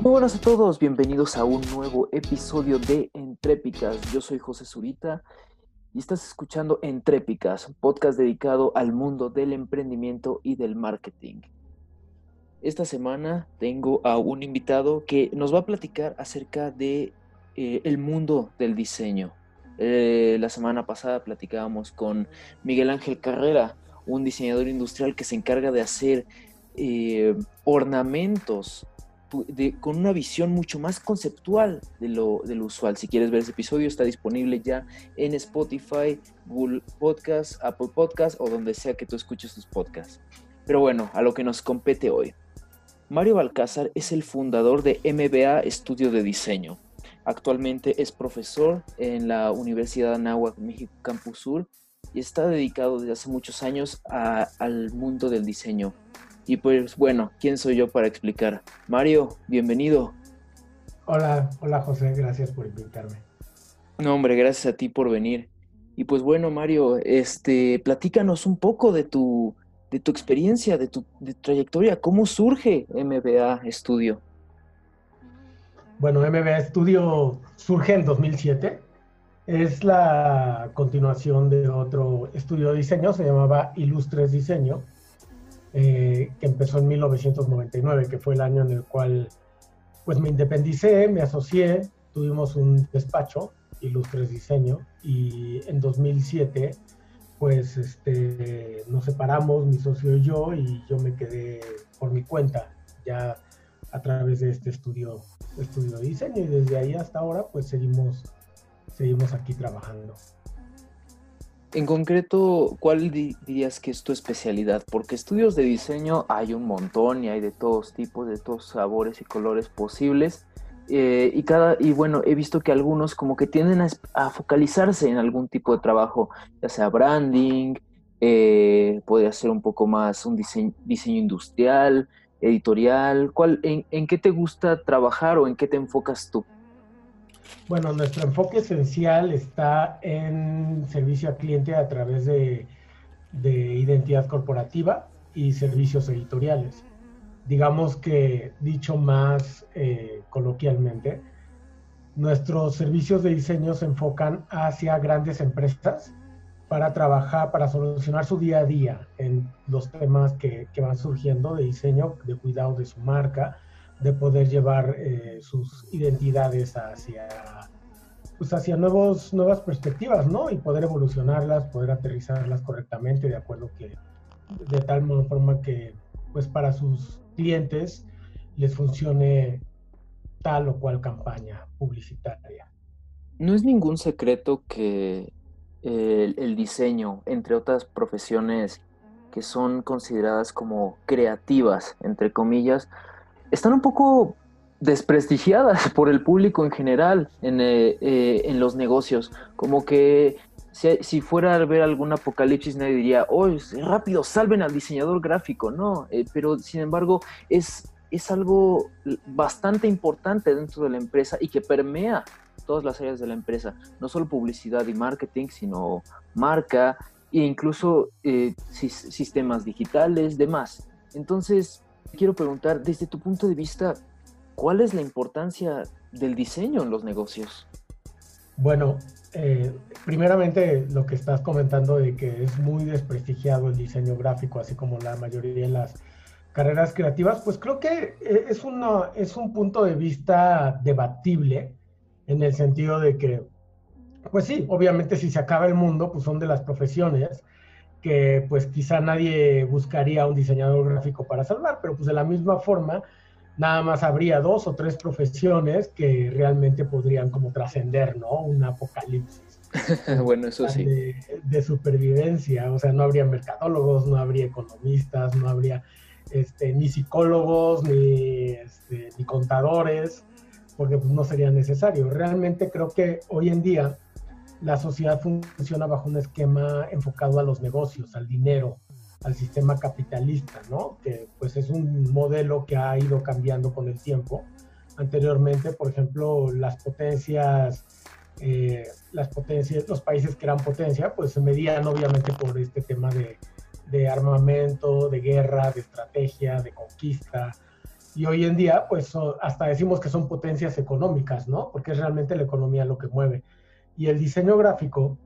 Muy buenas a todos, bienvenidos a un nuevo episodio de Entrépicas. Yo soy José Zurita y estás escuchando Entrépicas, un podcast dedicado al mundo del emprendimiento y del marketing. Esta semana tengo a un invitado que nos va a platicar acerca de eh, el mundo del diseño. Eh, la semana pasada platicábamos con Miguel Ángel Carrera, un diseñador industrial que se encarga de hacer eh, ornamentos con una visión mucho más conceptual de lo, de lo, usual. Si quieres ver ese episodio, está disponible ya en Spotify, Google Podcast, Apple Podcast o donde sea que tú escuches tus podcasts. Pero bueno, a lo que nos compete hoy. Mario Balcázar es el fundador de MBA Estudio de Diseño. Actualmente es profesor en la Universidad de Anáhuac, México Campus Sur, y está dedicado desde hace muchos años al mundo del diseño y pues bueno, ¿quién soy yo para explicar? Mario, bienvenido. Hola, hola José, gracias por invitarme. No, hombre, gracias a ti por venir. Y pues bueno, Mario, este, platícanos un poco de tu, de tu experiencia, de tu, trayectoria. ¿Cómo surge MBA Estudio? Bueno, MBA Estudio surge en 2007. Es la continuación de otro estudio de diseño, se llamaba Ilustres Diseño eh, que empezó en 1999, que fue el año en el cual pues me independicé, me asocié, tuvimos un despacho, Ilustres Diseño, y en 2007 pues este, nos separamos, mi socio y yo, y yo me quedé por mi cuenta, ya a través de este estudio, estudio de diseño, y desde ahí hasta ahora pues seguimos, seguimos aquí trabajando. En concreto, ¿cuál dirías que es tu especialidad? Porque estudios de diseño hay un montón y hay de todos tipos, de todos sabores y colores posibles. Eh, y cada y bueno he visto que algunos como que tienden a, focalizarse en algún tipo de trabajo ya sea branding eh, puede ser un poco más un diseño, diseño industrial editorial ¿cuál, en, en, qué te gusta trabajar o en qué te enfocas tú bueno, nuestro enfoque esencial está en servicio al cliente a través de, identidad corporativa y servicios editoriales. Digamos que, dicho más eh, coloquialmente, nuestros servicios de diseño se enfocan hacia grandes empresas para trabajar, para solucionar su día a día en los temas que, que van surgiendo de diseño, de cuidado de su marca, de poder llevar eh, sus identidades hacia, pues hacia nuevos, nuevas perspectivas, ¿no? Y poder evolucionarlas, poder aterrizarlas correctamente de acuerdo que, de tal forma que, pues para sus clientes les funcione tal o cual campaña publicitaria. No es ningún secreto que el, el diseño, entre otras profesiones que son consideradas como creativas, entre comillas, están un poco desprestigiadas por el público en general en, eh, eh, en los negocios. Como que si, fuera a ver algún apocalipsis nadie diría, oh, rápido, salven al diseñador gráfico, no, eh, pero sin embargo es, es algo bastante importante dentro de la empresa y que permea todas las áreas de la empresa, no solo publicidad y marketing, sino marca e incluso sistemas digitales, demás. Entonces, quiero preguntar, desde tu punto de vista, ¿cuál es la importancia del diseño en los negocios? Bueno, eh, primeramente lo que estás comentando de que es muy desprestigiado el diseño gráfico, así como la mayoría de las carreras creativas, pues creo que eh, es, una, es un punto de vista debatible en el sentido de que, pues sí, obviamente si se acaba el mundo, pues son de las profesiones que pues quizá nadie buscaría un diseñador gráfico para salvar, pero pues de la misma forma, nada más habría dos o tres profesiones que realmente podrían como trascender, ¿no? Un apocalipsis. bueno, eso sí. De, supervivencia, o sea, no habría mercadólogos, no habría economistas, no habría este, ni psicólogos, ni, este, ni contadores, porque pues, no sería necesario. Realmente creo que hoy en día la sociedad funciona bajo un esquema enfocado a los negocios, al dinero, al sistema capitalista, ¿no? Que pues es un modelo que ha ido cambiando con el tiempo. Anteriormente, por ejemplo, las potencias, eh, las potencias, los países que eran potencia, pues se medían obviamente por este tema de, de armamento, de guerra, de estrategia, de conquista. Y hoy en día, pues hasta decimos que son potencias económicas, ¿no? Porque es realmente la economía lo que mueve. Y el diseño gráfico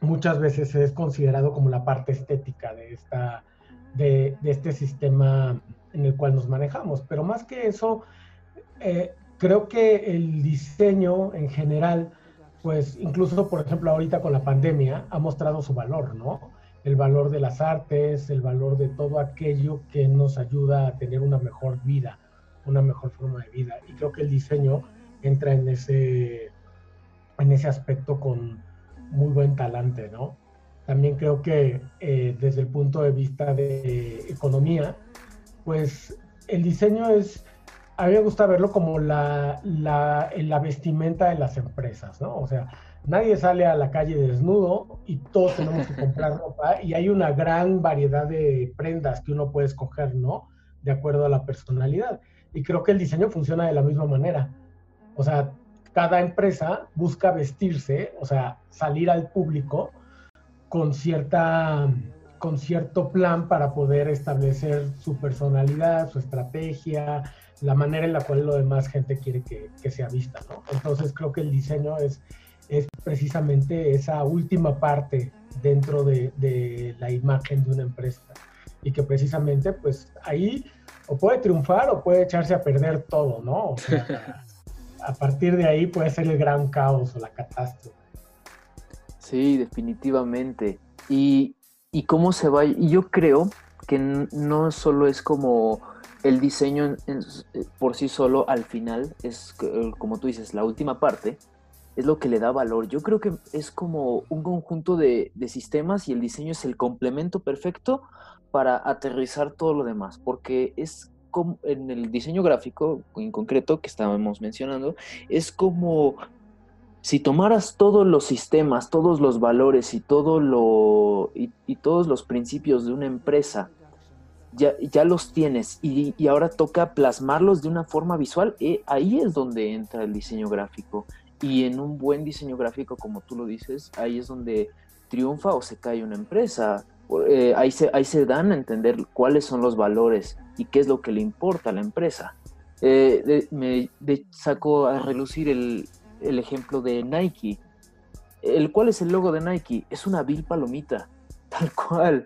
muchas veces es considerado como la parte estética de, esta, de, este sistema en el cual nos manejamos. Pero más que eso, eh, creo que el diseño en general, pues incluso, por ejemplo, ahorita con la pandemia, ha mostrado su valor, ¿no? El valor de las artes, el valor de todo aquello que nos ayuda a tener una mejor vida, una mejor forma de vida. Y creo que el diseño entra en ese, en ese aspecto con, muy buen talante, ¿no? También creo que eh, desde el punto de vista de economía, pues el diseño es, a mí me gusta verlo como la, la, la vestimenta de las empresas, ¿no? O sea, nadie sale a la calle desnudo y todos tenemos que comprar ropa y hay una gran variedad de prendas que uno puede escoger, ¿no? De acuerdo a la personalidad. Y creo que el diseño funciona de la misma manera. O sea, cada empresa busca vestirse, o sea, salir al público con cierta con cierto plan para poder establecer su personalidad, su estrategia, la manera en la cual lo demás gente quiere que, sea vista, ¿no? Entonces creo que el diseño es, es precisamente esa última parte dentro de, la imagen de una empresa y que precisamente pues ahí o puede triunfar o puede echarse a perder todo, ¿no? O a partir de ahí puede ser el gran caos o la catástrofe. Sí, definitivamente. Y, cómo se va, y yo creo que no solo es como el diseño por sí solo al final, es como tú dices, la última parte, es lo que le da valor. Yo creo que es como un conjunto de, de, sistemas y el diseño es el complemento perfecto para aterrizar todo lo demás, porque es en el diseño gráfico en concreto que estábamos mencionando, es como si tomaras todos los sistemas, todos los valores y, todo lo, y, todos los principios de una empresa, ya, ya los tienes y, ahora toca plasmarlos de una forma visual, eh, ahí es donde entra el diseño gráfico. Y en un buen diseño gráfico, como tú lo dices, ahí es donde triunfa o se cae una empresa. Eh, ahí, se, ahí se dan a entender cuáles son los valores y qué es lo que le importa a la empresa. Eh, me saco a relucir el, ejemplo de Nike. El cual es el logo de Nike? Es una vil palomita, tal cual.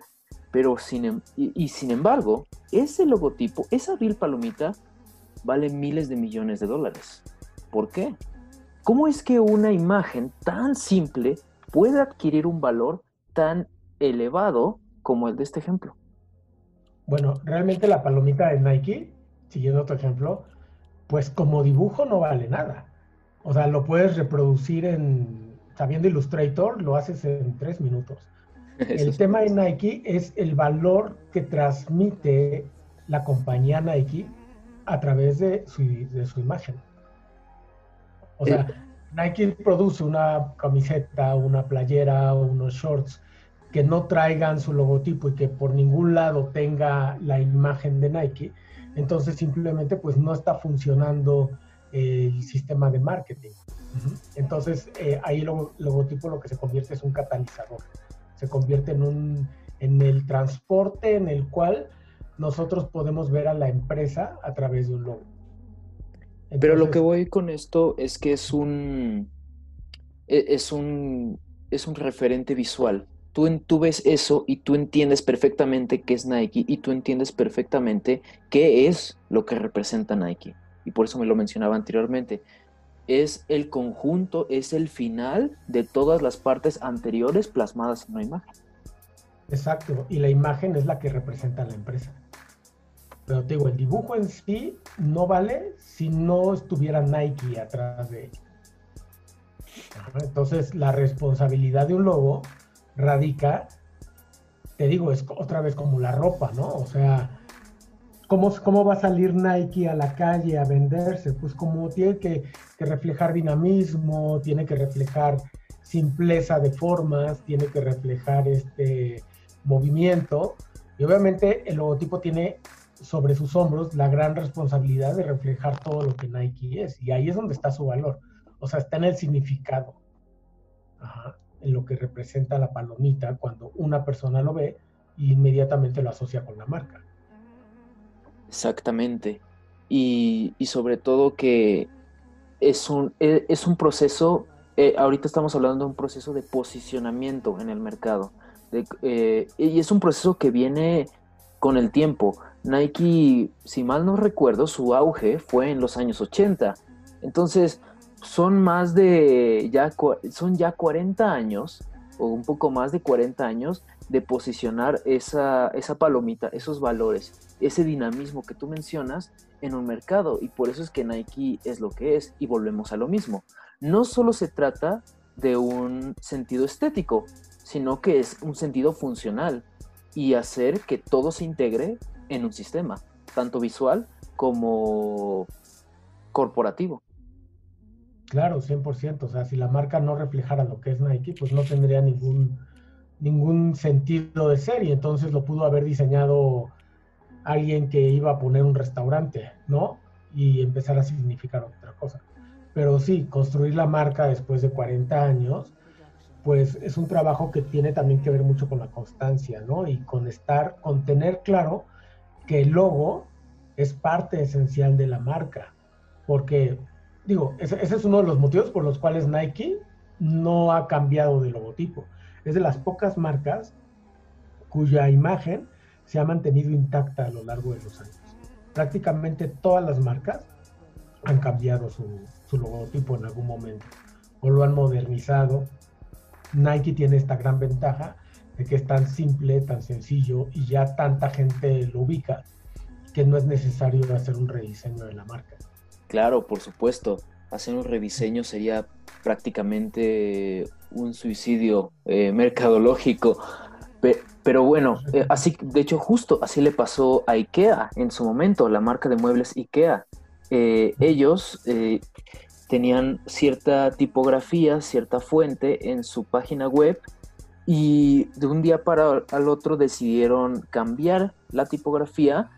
Pero sin, em, y, sin embargo, ese logotipo, esa vil palomita, vale miles de millones de dólares. ¿Por qué? ¿Cómo es que una imagen tan simple puede adquirir un valor tan elevado como el de este ejemplo? Bueno, realmente la palomita de Nike, siguiendo otro ejemplo, pues como dibujo no vale nada. O sea, lo puedes reproducir en, sabiendo Illustrator, lo haces en tres minutos. el tema de Nike es el valor que transmite la compañía Nike a través de su, de su imagen. O sea, eh. Nike produce una camiseta, una playera, unos shorts que no traigan su logotipo y que por ningún lado tenga la imagen de Nike, entonces simplemente pues no está funcionando el sistema de marketing. Entonces eh, ahí el logotipo lo que se convierte es un catalizador, se convierte en, un, en el transporte en el cual nosotros podemos ver a la empresa a través de un logo. Pero lo que voy con esto es que es un, e, es un, es un referente visual tú, ves eso y tú entiendes perfectamente qué es Nike y tú entiendes perfectamente qué es lo que representa Nike. Y por eso me lo mencionaba anteriormente. Es el conjunto, es el final de todas las partes anteriores plasmadas en una imagen. Exacto, y la imagen es la que representa la empresa. Pero te digo, el dibujo en sí no vale si no estuviera Nike atrás de él. Entonces, la responsabilidad de un logo radica, te digo, es otra vez como la ropa, ¿no? O sea, ¿cómo, cómo va a salir Nike a la calle a venderse? Pues como tiene que, reflejar dinamismo, tiene que reflejar simpleza de formas, tiene que reflejar este movimiento. Y obviamente el logotipo tiene sobre sus hombros la gran responsabilidad de reflejar todo lo que Nike es. Y ahí es donde está su valor. O sea, está en el significado. Ajá en lo que representa la palomita cuando una persona lo ve e inmediatamente lo asocia con la marca. Exactamente. y, sobre todo que es un, e, es un proceso, eh, ahorita estamos hablando de un proceso de posicionamiento en el mercado. Eh, y es un proceso que viene con el tiempo. Nike, si mal no recuerdo, su auge fue en los años 80. Entonces, son más de, ya, son ya 40 años, o un poco más de 40 años, de posicionar esa, esa palomita, esos valores, ese dinamismo que tú mencionas en un mercado. Y por eso es que Nike es lo que es. Y volvemos a lo mismo. No solo se trata de un sentido estético, sino que es un sentido funcional y hacer que todo se integre en un sistema, tanto visual como corporativo. Claro, 100%. O sea, si la marca no reflejara lo que es Nike, pues no tendría ningún, ningún sentido de ser y entonces lo pudo haber diseñado alguien que iba a poner un restaurante, ¿no? Y empezar a significar otra cosa. Pero sí, construir la marca después de 40 años, pues es un trabajo que tiene también que ver mucho con la constancia, ¿no? Y con estar, con tener claro que el logo es parte esencial de la marca. Porque, digo, ese, es uno de los motivos por los cuales Nike no ha cambiado de logotipo. Es de las pocas marcas cuya imagen se ha mantenido intacta a lo largo de los años. Prácticamente todas las marcas han cambiado su, logotipo en algún momento o lo han modernizado. Nike tiene esta gran ventaja de que es tan simple, tan sencillo y ya tanta gente lo ubica que no es necesario hacer un rediseño de la marca. Claro, por supuesto. Hacer un rediseño sería prácticamente un suicidio eh, mercadológico pero bueno, eh, así, de hecho, justo así le pasó a IKEA en su momento, la marca de muebles IKEA. Eh, ellos tenían cierta tipografía, cierta fuente en su página web y de un día para el otro decidieron cambiar la tipografía.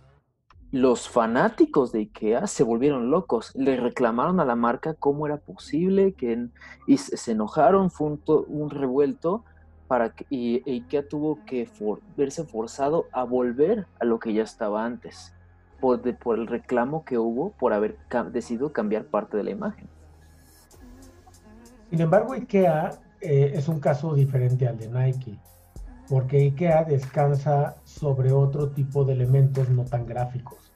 Los fanáticos de IKEA se volvieron locos, le reclamaron a la marca cómo era posible que, y se enojaron, fue un revuelto para que, y IKEA tuvo que verse forzado a volver a lo que ya estaba antes, por, por el reclamo que hubo por haber decidido cambiar parte de la imagen. Sin embargo, IKEA eh, es un caso diferente al de Nike, porque IKEA descansa sobre otro tipo de elementos no tan gráficos.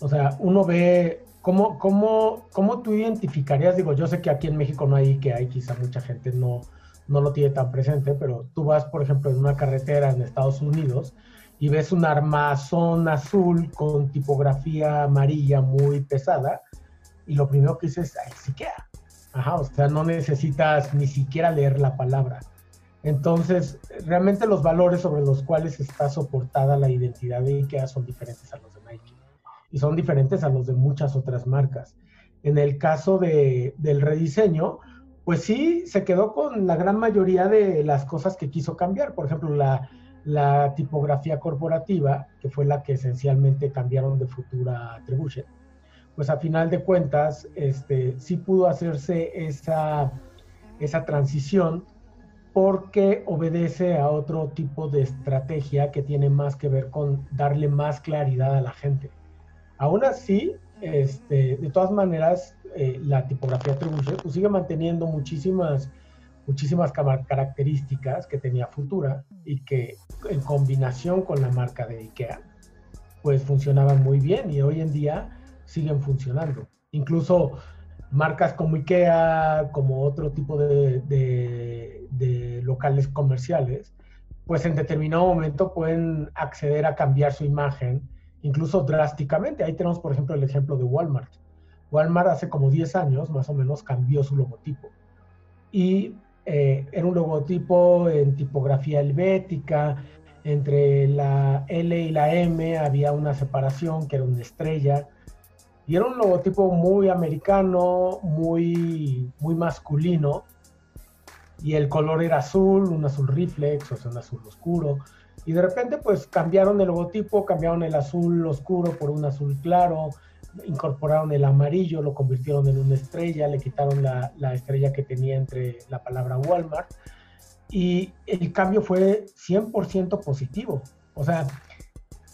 O sea, uno ve cómo, cómo, cómo tú identificarías, digo, yo sé que aquí en México no hay IKEA y quizá mucha gente no, no lo tiene tan presente, pero tú vas, por ejemplo, en una carretera en Estados Unidos y ves un armazón azul con tipografía amarilla muy pesada y lo primero que dices, ¡ay, IKEA! Ajá, o sea, no necesitas ni siquiera leer la palabra. Entonces, realmente los valores sobre los cuales está soportada la identidad de IKEA son diferentes a los de Nike y son diferentes a los de muchas otras marcas. En el caso de, del rediseño, pues sí, se quedó con la gran mayoría de las cosas que quiso cambiar. Por ejemplo, la, tipografía corporativa, que fue la que esencialmente cambiaron de Futura Attribution. Pues a final de cuentas, este, sí pudo hacerse esa, esa transición porque obedece a otro tipo de estrategia que tiene más que ver con darle más claridad a la gente. Aún así, este, de todas maneras, eh, la tipografía Trebuchet pues sigue manteniendo muchísimas, muchísimas características que tenía Futura y que en combinación con la marca de IKEA, pues funcionaban muy bien y hoy en día siguen funcionando. Incluso marcas como IKEA, como otro tipo de, locales comerciales, pues en determinado momento pueden acceder a cambiar su imagen incluso drásticamente. Ahí tenemos, por ejemplo, el ejemplo de Walmart. Walmart hace como 10 años, más o menos, cambió su logotipo. Y eh, era un logotipo en tipografía helvética, entre la L y la M había una separación que era una estrella. Y era un logotipo muy americano, muy, muy masculino. Y el color era azul, un azul reflex, o sea, un azul oscuro. Y de repente pues cambiaron el logotipo, cambiaron el azul oscuro por un azul claro, incorporaron el amarillo, lo convirtieron en una estrella, le quitaron la, estrella que tenía entre la palabra Walmart y el cambio fue 100% positivo. O sea,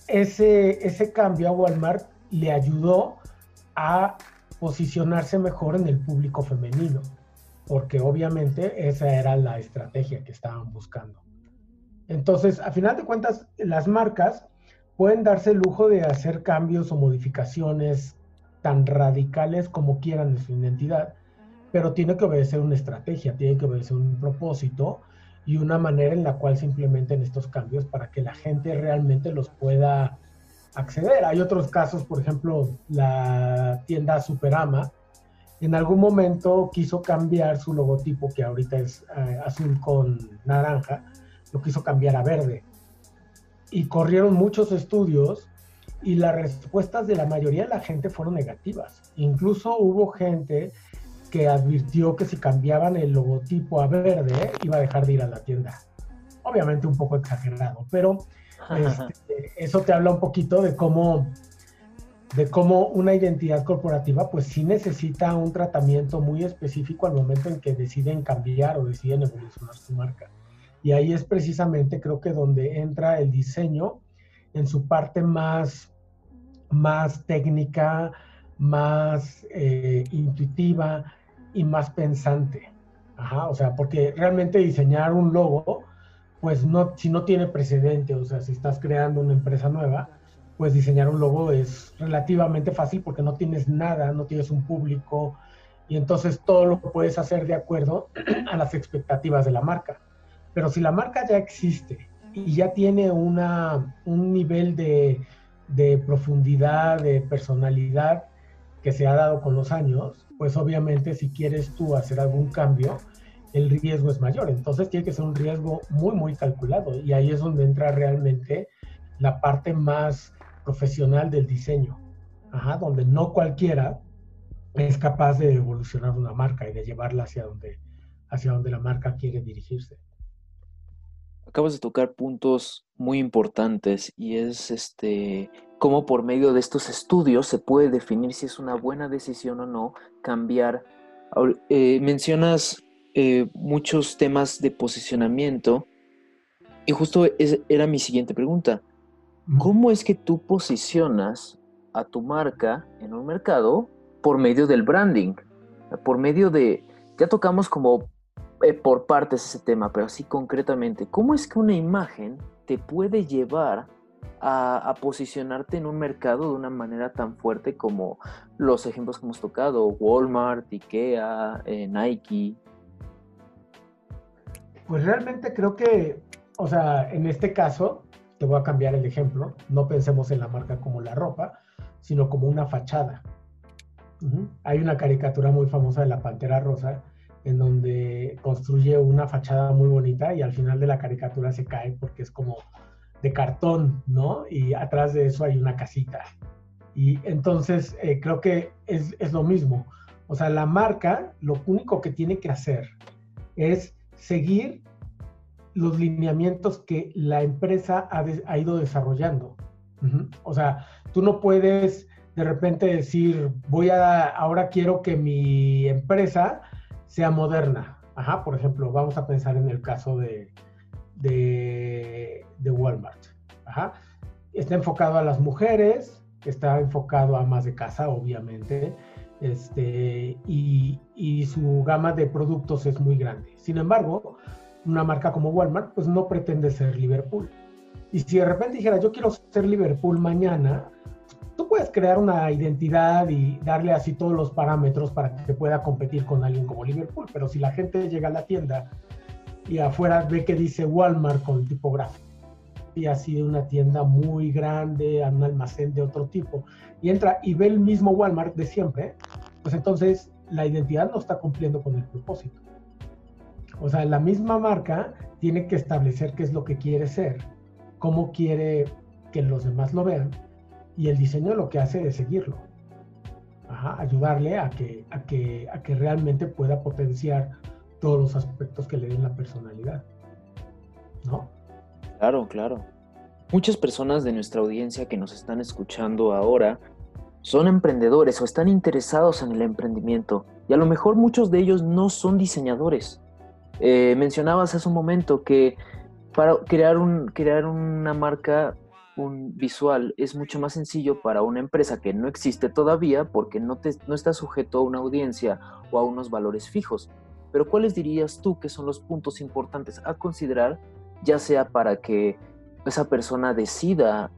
ese, ese cambio a Walmart le ayudó a posicionarse mejor en el público femenino, porque obviamente esa era la estrategia que estaban buscando. Entonces, a final de cuentas, las marcas pueden darse el lujo de hacer cambios o modificaciones tan radicales como quieran de su identidad, pero tiene que obedecer una estrategia, tiene que obedecer un propósito y una manera en la cual se implementen estos cambios para que la gente realmente los pueda acceder. Hay otros casos, por ejemplo, la tienda Superama, en algún momento quiso cambiar su logotipo, que ahorita es eh, azul con naranja, lo quiso cambiar a verde. Y corrieron muchos estudios y las respuestas de la mayoría de la gente fueron negativas. Incluso hubo gente que advirtió que si cambiaban el logotipo a verde iba a dejar de ir a la tienda. Obviamente un poco exagerado, pero este, eso te habla un poquito de cómo, de cómo una identidad corporativa pues sí necesita un tratamiento muy específico al momento en que deciden cambiar o deciden evolucionar su marca. Y ahí es precisamente creo que donde entra el diseño en su parte más, más técnica, más eh, intuitiva y más pensante. Ajá, o sea, porque realmente diseñar un logo pues no, si no tiene precedente, o sea, si estás creando una empresa nueva, pues diseñar un logo es relativamente fácil porque no tienes nada, no tienes un público y entonces todo lo puedes hacer de acuerdo a las expectativas de la marca. Pero si la marca ya existe y ya tiene una, un nivel de, de profundidad, de personalidad que se ha dado con los años, pues obviamente si quieres tú hacer algún cambio, el riesgo es mayor. Entonces tiene que ser un riesgo muy, muy calculado. Y ahí es donde entra realmente la parte más profesional del diseño, donde no cualquiera es capaz de evolucionar una marca y de llevarla hacia donde, hacia donde la marca quiere dirigirse. Acabas de tocar puntos muy importantes y es este cómo por medio de estos estudios se puede definir si es una buena decisión o no cambiar. Eh, mencionas eh, muchos temas de posicionamiento. Y justo era mi siguiente pregunta. ¿Cómo es que tú posicionas a tu marca en un mercado por medio del branding? Por medio de, ya tocamos como eh, por partes ese tema, pero así concretamente, ¿cómo es que una imagen te puede llevar a, posicionarte en un mercado de una manera tan fuerte como los ejemplos que hemos tocado, Walmart, Ikea, eh, Nike, pues realmente creo que, o sea, en este caso, te voy a cambiar el ejemplo, no pensemos en la marca como la ropa, sino como una fachada. Hay una caricatura muy famosa de la Pantera Rosa en donde construye una fachada muy bonita y al final de la caricatura se cae porque es como de cartón, ¿no? Y atrás de eso hay una casita. Y entonces eh, creo que es, es, lo mismo. O sea, la marca lo único que tiene que hacer es seguir los lineamientos que la empresa ha, ido desarrollando. O sea, tú no puedes de repente decir, voy a, ahora quiero que mi empresa sea moderna. Ajá, por ejemplo, vamos a pensar en el caso de, de, Walmart. Ajá. Está enfocado a las mujeres, está enfocado a más de casa, obviamente, este, y, y su gama de productos es muy grande. Sin embargo, una marca como Walmart, pues no pretende ser Liverpool. Y si de repente dijera, yo quiero ser Liverpool mañana, tú puedes crear una identidad y darle así todos los parámetros para que pueda competir con alguien como Liverpool. Pero si la gente llega a la tienda y afuera ve que dice Walmart con tipografía y así de una tienda muy grande, un almacén de otro tipo, y entra y ve el mismo Walmart de siempre, pues entonces la identidad no está cumpliendo con el propósito. O sea, la misma marca tiene que establecer qué es lo que quiere ser, cómo quiere que los demás lo vean, y el diseño lo que hace es seguirlo. ayudarle a que, a, que, a que realmente pueda potenciar todos los aspectos que le den la personalidad. ¿No? Claro, claro. Muchas personas de nuestra audiencia que nos están escuchando ahora son emprendedores o están interesados en el emprendimiento y a lo mejor muchos de ellos no son diseñadores, eh, mencionabas hace un momento que para crear, un, crear una marca un visual es mucho más sencillo para una empresa que no existe todavía porque no, te, no está sujeto a una audiencia o a unos valores fijos. Pero ¿cuáles dirías tú que son los puntos importantes a considerar, ya sea para que esa persona decida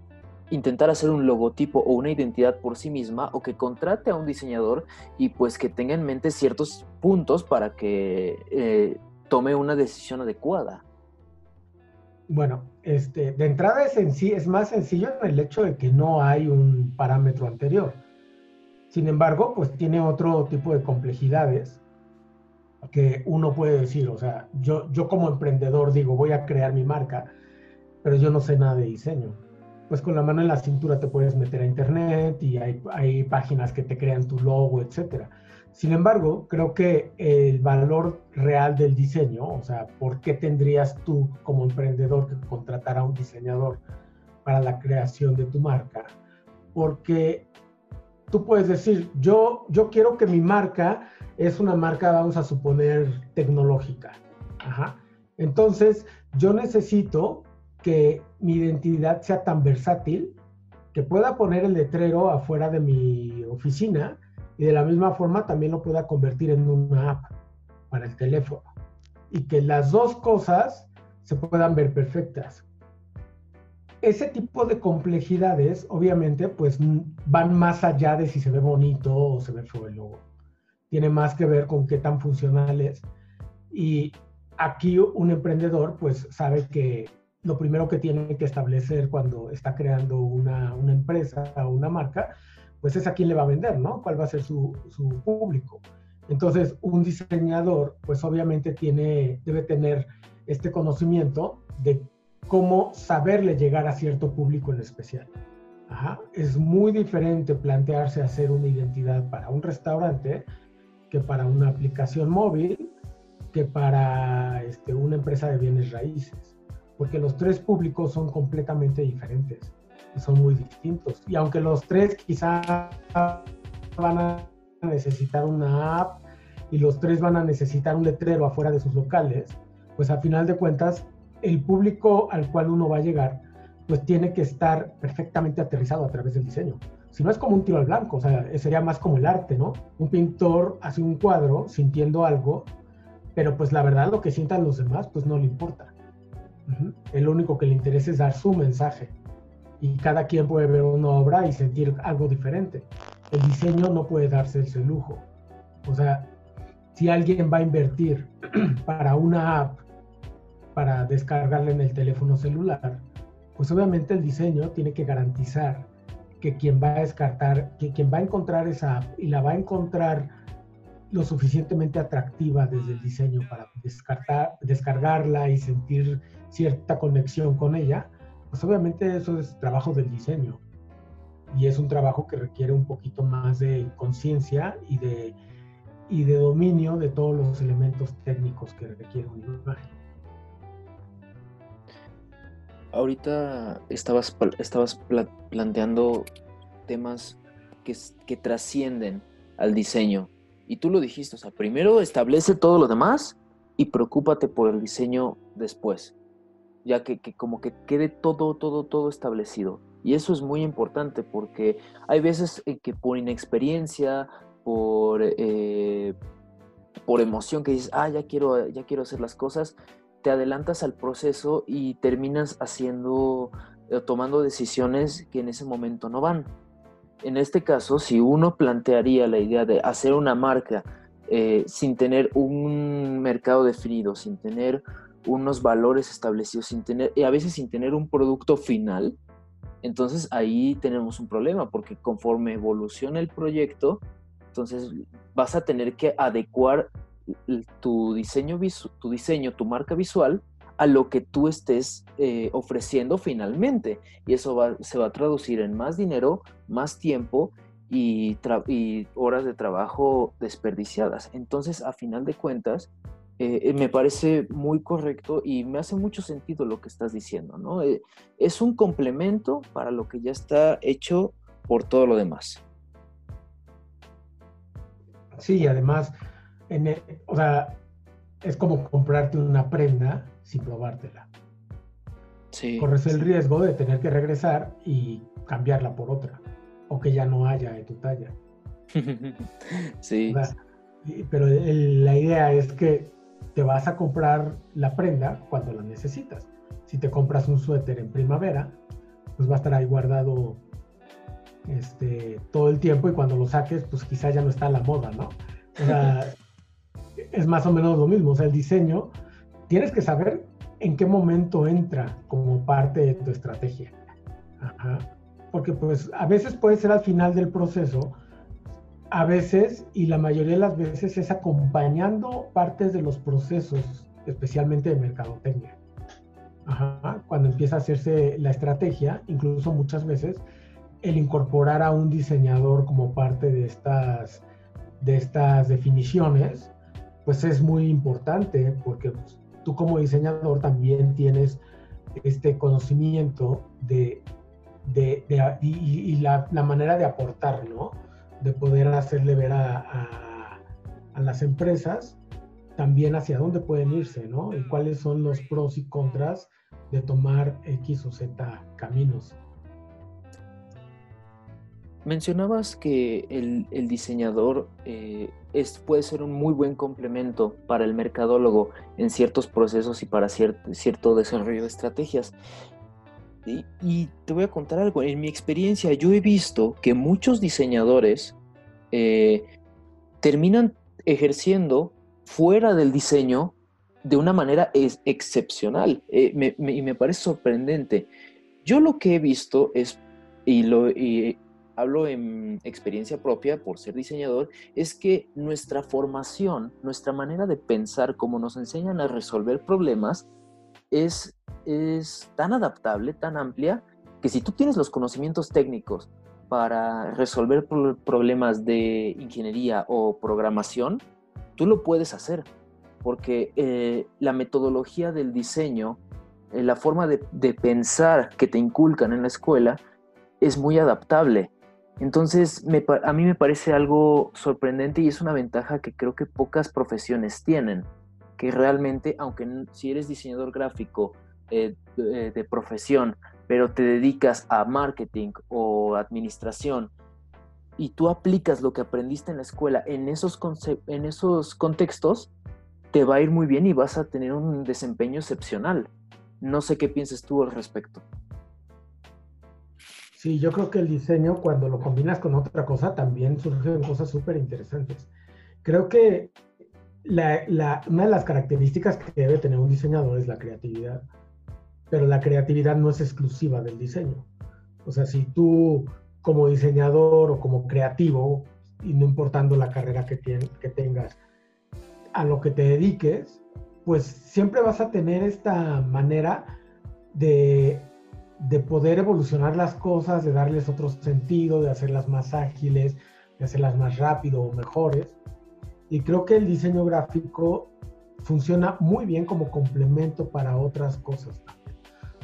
intentar hacer un logotipo o una identidad por sí misma o que contrate a un diseñador y pues que tenga en mente ciertos puntos para que eh, tome una decisión adecuada. Bueno, este, de entrada es, es más sencillo en el hecho de que no hay un parámetro anterior. Sin embargo, pues tiene otro tipo de complejidades que uno puede decir, o sea, yo, yo como emprendedor digo, voy a crear mi marca, pero yo no sé nada de diseño pues con la mano en la cintura te puedes meter a internet y hay, hay páginas que te crean tu logo, etcétera. Sin embargo, creo que el valor real del diseño, o sea, ¿por qué tendrías tú como emprendedor que contratar a un diseñador para la creación de tu marca? Porque tú puedes decir, yo, yo quiero que mi marca es una marca, vamos a suponer, tecnológica. Ajá. Entonces, yo necesito que mi identidad sea tan versátil que pueda poner el letrero afuera de mi oficina y de la misma forma también lo pueda convertir en una app para el teléfono. Y que las dos cosas se puedan ver perfectas. Ese tipo de complejidades, obviamente, pues van más allá de si se ve bonito o se ve feo el logo. Tiene más que ver con qué tan funcional es. Y aquí un emprendedor, pues sabe que lo primero que tiene que establecer cuando está creando una, una empresa o una marca, pues es a quién le va a vender, ¿no? ¿Cuál va a ser su, su, público? Entonces, un diseñador, pues obviamente tiene, debe tener este conocimiento de cómo saberle llegar a cierto público en especial. Ajá. Es muy diferente plantearse hacer una identidad para un restaurante que para una aplicación móvil, que para este, una empresa de bienes raíces porque los tres públicos son completamente diferentes y son muy distintos. Y aunque los tres quizá van a necesitar una app y los tres van a necesitar un letrero afuera de sus locales, pues a final de cuentas el público al cual uno va a llegar pues tiene que estar perfectamente aterrizado a través del diseño. Si no es como un tiro al blanco, o sea, sería más como el arte, ¿no? Un pintor hace un cuadro sintiendo algo, pero pues la verdad lo que sientan los demás pues no le importa. El único que le interesa es dar su mensaje. Y cada quien puede ver una obra y sentir algo diferente. El diseño no puede darse ese lujo. O sea, si alguien va a invertir para una app, para descargarla en el teléfono celular, pues obviamente el diseño tiene que garantizar que quien va a descartar, que quien va a encontrar esa app y la va a encontrar lo suficientemente atractiva desde el diseño para descartar, descargarla y sentir cierta conexión con ella, pues obviamente eso es trabajo del diseño. Y es un trabajo que requiere un poquito más de conciencia y de, y de dominio de todos los elementos técnicos que requiere una imagen. Ahorita estabas, estabas planteando temas que, que trascienden al diseño. Y tú lo dijiste, o sea, primero establece todo lo demás y preocúpate por el diseño después ya que, como que quede todo, todo, todo establecido. Y eso es muy importante porque hay veces que por inexperiencia, por, eh, por emoción que dices, ah, ya quiero, ya quiero hacer las cosas, te adelantas al proceso y terminas haciendo, eh, tomando decisiones que en ese momento no van. En este caso, si uno plantearía la idea de hacer una marca eh, sin tener un mercado definido, sin tener unos valores establecidos sin tener, y a veces sin tener un producto final, entonces ahí tenemos un problema, porque conforme evoluciona el proyecto, entonces vas a tener que adecuar tu diseño, tu diseño, tu marca visual a lo que tú estés eh, ofreciendo finalmente. Y eso se va a traducir en más dinero, más tiempo y horas de trabajo desperdiciadas. Entonces, a final de cuentas, eh, eh, me parece muy correcto y me hace mucho sentido lo que estás diciendo, ¿no? Eh, es un complemento para lo que ya está hecho por todo lo demás. Sí, además, en o sea, es como comprarte una prenda sin probártela. corres el riesgo de tener que regresar y cambiarla por otra, o que ya no haya de tu talla. sí. Pero la idea es que te vas a comprar la prenda cuando la necesitas. Si te compras un suéter en primavera, pues va a estar ahí guardado este, todo el tiempo y cuando lo saques, pues quizá ya no está a la moda, ¿no? O sea, es más o menos lo mismo. O sea, el diseño, tienes que saber en qué momento entra como parte de tu estrategia. Porque pues a veces puede ser al final del proceso, a veces y la mayoría de las veces es acompañando partes de los procesos, especialmente de mercadotecnia. Cuando empieza a hacerse la estrategia, incluso muchas veces el incorporar a un diseñador como parte de estas, de estas definiciones, pues es muy importante porque pues, tú como diseñador también tienes este conocimiento de, de, y, la, manera de aportar, ¿no? De poder hacerle ver a, a, las empresas también hacia dónde pueden irse, ¿no? Y cuáles son los pros y contras de tomar X o Z caminos. Mencionabas que el, diseñador eh, es, puede ser un muy buen complemento para el mercadólogo en ciertos procesos y para cierto, desarrollo de estrategias. Y, te voy a contar algo. En mi experiencia, yo he visto que muchos diseñadores eh, terminan ejerciendo fuera del diseño de una manera excepcional eh, y me parece sorprendente. Yo lo que he visto es, y, lo, hablo en experiencia propia por ser diseñador, es que nuestra formación, nuestra manera de pensar, como nos enseñan a resolver problemas, es, es tan adaptable, tan amplia, que si tú tienes los conocimientos técnicos para resolver problemas de ingeniería o programación, tú lo puedes hacer, porque eh, la metodología del diseño, eh, la forma de, de pensar que te inculcan en la escuela, es muy adaptable. Entonces, a mí me parece algo sorprendente y es una ventaja que creo que pocas profesiones tienen, que realmente, aunque si eres diseñador gráfico eh, de, profesión, pero te dedicas a marketing o administración y tú aplicas lo que aprendiste en la escuela en esos, en esos contextos, te va a ir muy bien y vas a tener un desempeño excepcional. No sé qué piensas tú al respecto. Sí, yo creo que el diseño, cuando lo combinas con otra cosa, también surgen cosas súper interesantes. Creo que una de las características que debe tener un diseñador es la creatividad, pero la creatividad no es exclusiva del diseño. O sea, si tú como diseñador o como creativo, y no importando la carrera que, que tengas, a lo que te dediques, pues siempre vas a tener esta manera de de poder evolucionar las cosas, de darles otro sentido, de hacerlas más ágiles, de hacerlas más rápido o mejores. Y creo que el diseño gráfico funciona muy bien como complemento para otras cosas.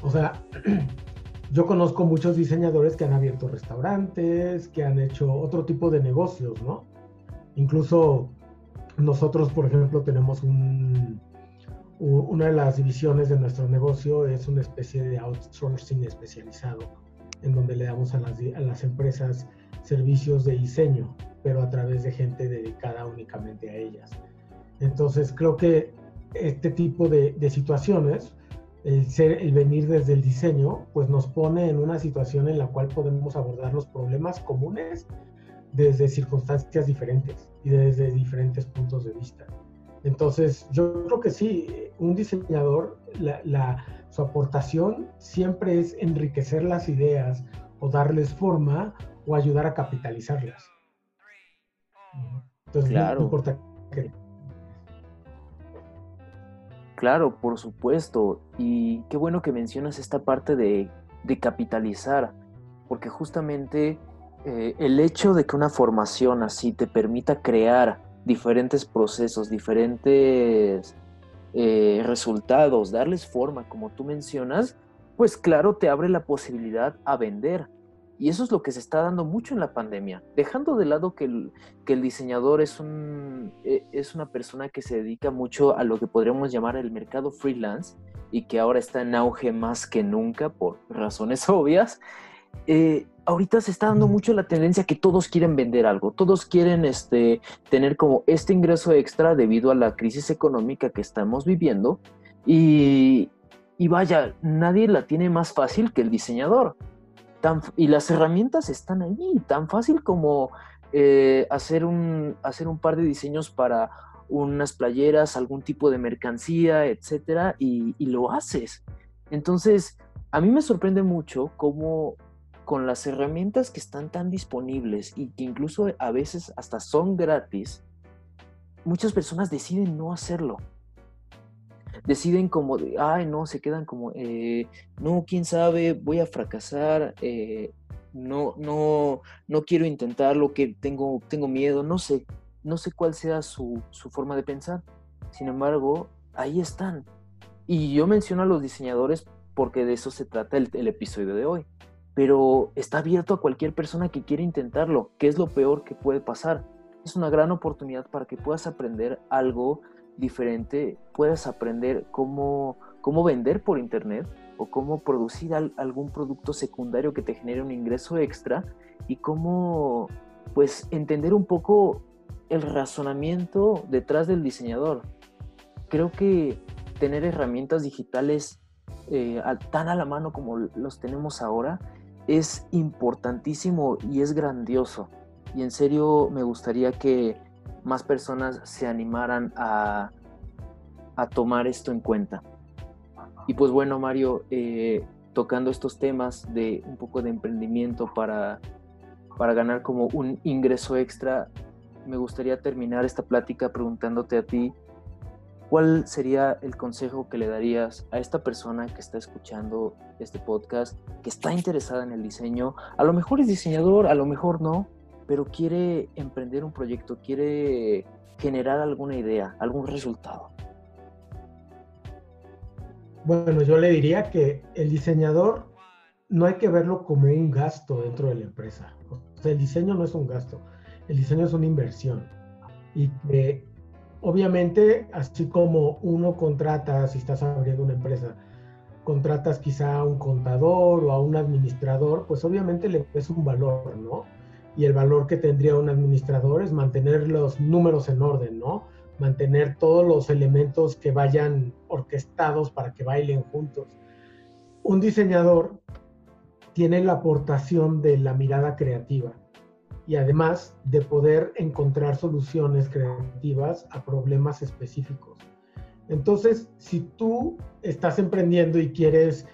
O sea, yo conozco muchos diseñadores que han abierto restaurantes, que han hecho otro tipo de negocios, ¿no? Incluso nosotros, por ejemplo, tenemos un, una de las divisiones de nuestro negocio es una especie de outsourcing especializado, en donde le damos a las, a las empresas servicios de diseño, pero a través de gente dedicada únicamente a ellas. Entonces creo que este tipo de, situaciones, el, ser, el venir desde el diseño, pues nos pone en una situación en la cual podemos abordar los problemas comunes desde circunstancias diferentes y desde diferentes puntos de vista. Entonces, yo creo que sí, un diseñador, su aportación siempre es enriquecer las ideas o darles forma o ayudar a capitalizarlas. Entonces, claro. no importa qué. Claro, por supuesto. Y qué bueno que mencionas esta parte de, capitalizar, porque justamente eh, el hecho de que una formación así te permita crear diferentes procesos, diferentes eh, resultados, darles forma, como tú mencionas, pues claro, te abre la posibilidad a vender. Y eso es lo que se está dando mucho en la pandemia, dejando de lado que el, diseñador es, un, e, es una persona que se dedica mucho a lo que podríamos llamar el mercado freelance y que ahora está en auge más que nunca por razones obvias. Eh, ahorita se está dando mucho la tendencia que todos quieren vender algo, todos quieren este, tener como este ingreso extra debido a la crisis económica que estamos viviendo y vaya, nadie la tiene más fácil que el diseñador y las herramientas están allí, tan fácil como eh, hacer, un, hacer un par de diseños para unas playeras, algún tipo de mercancía, etcétera, y, lo haces. Entonces, a mí me sorprende mucho cómo con las herramientas que están tan disponibles y que incluso a veces hasta son gratis, muchas personas deciden no hacerlo deciden como de, ay, no, se quedan como, eh, no, quién sabe, voy a fracasar, eh, no, no, no quiero intentarlo, que tengo, tengo miedo, no sé, no sé cuál sea su, su forma de pensar. Sin embargo, ahí están. Y yo menciono a los diseñadores porque de eso se trata el, el episodio de hoy. Pero está abierto a cualquier persona que quiera intentarlo, que es lo peor que puede pasar. Es una gran oportunidad para que puedas aprender algo diferente puedas aprender cómo, cómo vender por internet o cómo producir algún producto secundario que te genere un ingreso extra y cómo pues entender un poco el razonamiento detrás del diseñador. Creo que tener herramientas digitales eh, tan a la mano como los tenemos ahora es importantísimo y es grandioso. Y en serio me gustaría que más personas se animaran a, tomar esto en cuenta. Y pues bueno, Mario, eh, tocando estos temas de un poco de emprendimiento para, para ganar como un ingreso extra, me gustaría terminar esta plática preguntándote a ti, ¿cuál sería el consejo que le darías a esta persona que está escuchando este podcast, que está interesada en el diseño? A lo mejor es diseñador, a lo mejor no, pero quiere emprender un proyecto, quiere generar alguna idea, algún resultado. Bueno, yo le diría que el diseñador no hay que verlo como un gasto dentro de la empresa. O sea, el diseño no es un gasto, el diseño es una inversión. Y que obviamente, así como uno contrata, si estás abriendo una empresa, contratas quizá a un contador o a un administrador, pues obviamente le ves un valor, ¿no? Y el valor que tendría un administrador es mantener los números en orden, ¿no? Mantener todos los elementos que vayan orquestados para que bailen juntos. Un diseñador tiene la aportación de la mirada creativa y además de poder encontrar soluciones creativas a problemas específicos. Entonces, si tú estás emprendiendo y quieres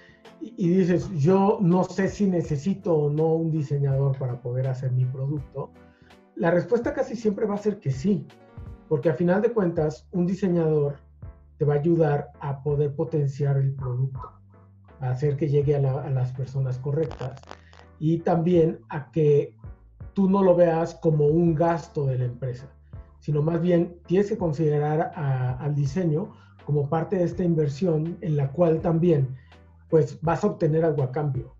y dices, yo no sé si necesito o no un diseñador para poder hacer mi producto, la respuesta casi siempre va a ser que sí, porque a final de cuentas un diseñador te va a ayudar a poder potenciar el producto, a hacer que llegue a, las personas correctas y también a que tú no lo veas como un gasto de la empresa, sino más bien tienes que considerar al diseño como parte de esta inversión en la cual también pues vas a obtener algo a cambio.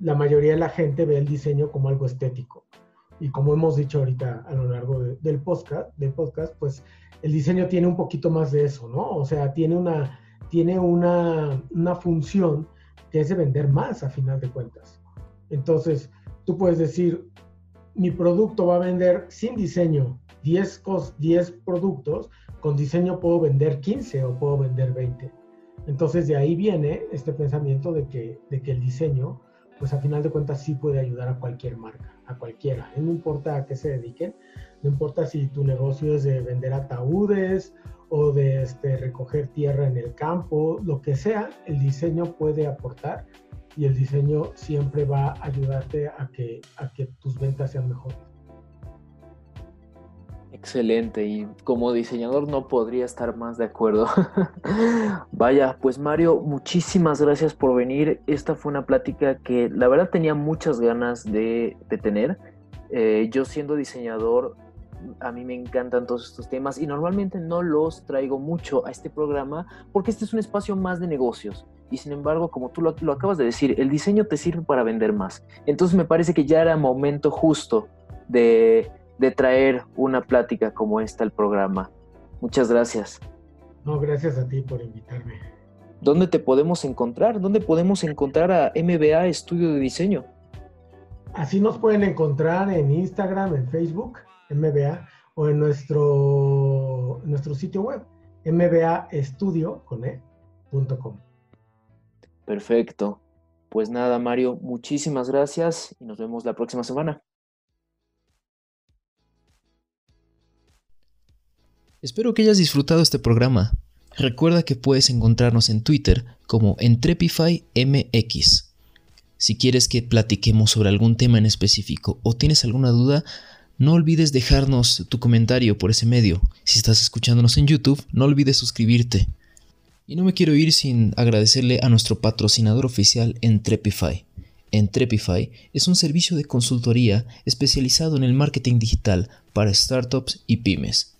La mayoría de la gente ve el diseño como algo estético. Y como hemos dicho ahorita a lo largo del, podcast, del podcast, pues el diseño tiene un poquito más de eso, ¿no? O sea, tiene una, tiene una, una función que es de vender más a final de cuentas. Entonces, tú puedes decir, mi producto va a vender sin diseño 10, 10 productos, con diseño puedo vender 15 o puedo vender 20. Entonces de ahí viene este pensamiento de que, de que el diseño, pues a final de cuentas sí puede ayudar a cualquier marca, a cualquiera. No importa a qué se dediquen, no importa si tu negocio es de vender ataúdes o de este, recoger tierra en el campo, lo que sea, el diseño puede aportar y el diseño siempre va a ayudarte a que, a que tus ventas sean mejores. Excelente, y como diseñador no podría estar más de acuerdo. Vaya, pues Mario, muchísimas gracias por venir. Esta fue una plática que la verdad tenía muchas ganas de, tener. Eh, yo siendo diseñador, a mí me encantan todos estos temas y normalmente no los traigo mucho a este programa porque este es un espacio más de negocios. y sin embargo, como tú lo, acabas de decir, el diseño te sirve para vender más. Entonces me parece que ya era momento justo de, de traer una plática como esta al programa. Muchas gracias. No, gracias a ti por invitarme. ¿Dónde te podemos encontrar? ¿Dónde podemos encontrar a MBA Estudio de Diseño? Así nos pueden encontrar en Instagram, en Facebook, MBA, o en nuestro, nuestro sitio web, mbaestudio.com. E, Perfecto. Pues nada, Mario, muchísimas gracias y nos vemos la próxima semana. Espero que hayas disfrutado este programa. Recuerda que puedes encontrarnos en Twitter como EntrepifyMX. Si quieres que platiquemos sobre algún tema en específico o tienes alguna duda, no olvides dejarnos tu comentario por ese medio. Si estás escuchándonos en YouTube, no olvides suscribirte. Y no me quiero ir sin agradecerle a nuestro patrocinador oficial Entrepify. Entrepify es un servicio de consultoría especializado en el marketing digital para startups y pymes